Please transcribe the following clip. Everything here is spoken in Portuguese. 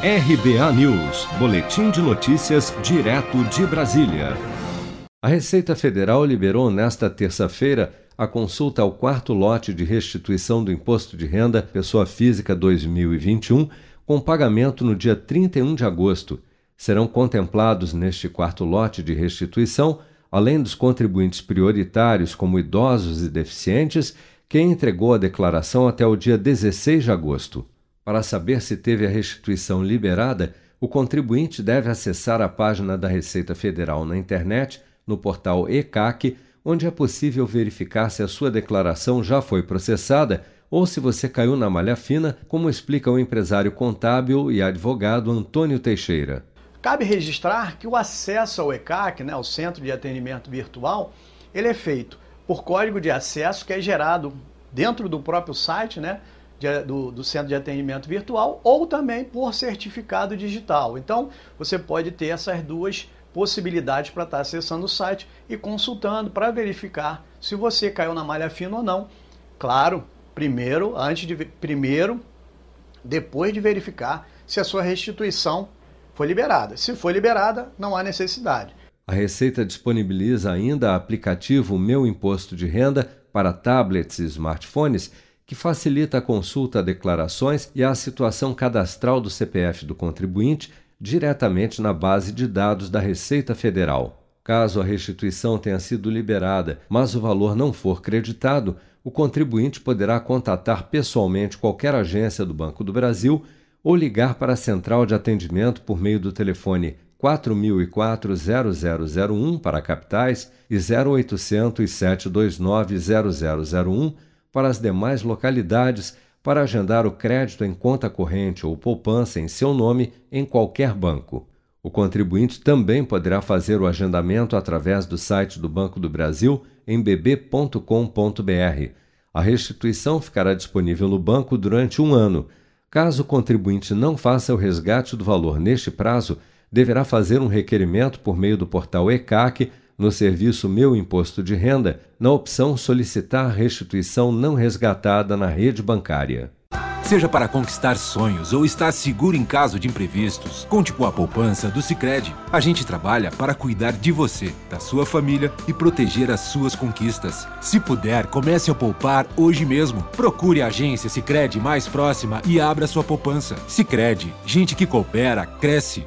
RBA News, Boletim de Notícias, direto de Brasília. A Receita Federal liberou nesta terça-feira a consulta ao quarto lote de restituição do Imposto de Renda Pessoa Física 2021, com pagamento no dia 31 de agosto. Serão contemplados neste quarto lote de restituição, além dos contribuintes prioritários, como idosos e deficientes, quem entregou a declaração até o dia 16 de agosto. Para saber se teve a restituição liberada, o contribuinte deve acessar a página da Receita Federal na internet, no portal ECAC, onde é possível verificar se a sua declaração já foi processada ou se você caiu na malha fina, como explica o empresário contábil e advogado Antônio Teixeira. Cabe registrar que o acesso ao ECAC, né, o Centro de Atendimento Virtual, ele é feito por código de acesso que é gerado dentro do próprio site, né, de, do, do, centro de atendimento virtual ou também por certificado digital. Então, você pode ter essas duas possibilidades para estar acessando o site e consultando para verificar se você caiu na malha fina ou não. Claro, primeiro, antes de primeiro, depois de verificar se a sua restituição foi liberada. Se foi liberada, não há necessidade. A Receita disponibiliza ainda aplicativo Meu Imposto de Renda para tablets e smartphones que facilita a consulta a declarações e a situação cadastral do CPF do contribuinte diretamente na base de dados da Receita Federal. Caso a restituição tenha sido liberada, mas o valor não for creditado, o contribuinte poderá contatar pessoalmente qualquer agência do Banco do Brasil ou ligar para a central de atendimento por meio do telefone 4004 0001 para capitais e 0800 729 0001 para as demais localidades para agendar o crédito em conta corrente ou poupança em seu nome em qualquer banco. O contribuinte também poderá fazer o agendamento através do site do Banco do Brasil em bb.com.br. A restituição ficará disponível no banco durante um ano. Caso o contribuinte não faça o resgate do valor neste prazo, deverá fazer um requerimento por meio do portal ECAC no serviço Meu Imposto de Renda, na opção Solicitar restituição não resgatada na rede bancária. Seja para conquistar sonhos ou estar seguro em caso de imprevistos, conte com a poupança do Sicredi. A gente trabalha para cuidar de você, da sua família e proteger as suas conquistas. Se puder, comece a poupar hoje mesmo. Procure a agência Sicredi mais próxima e abra sua poupança. Sicredi, gente que coopera cresce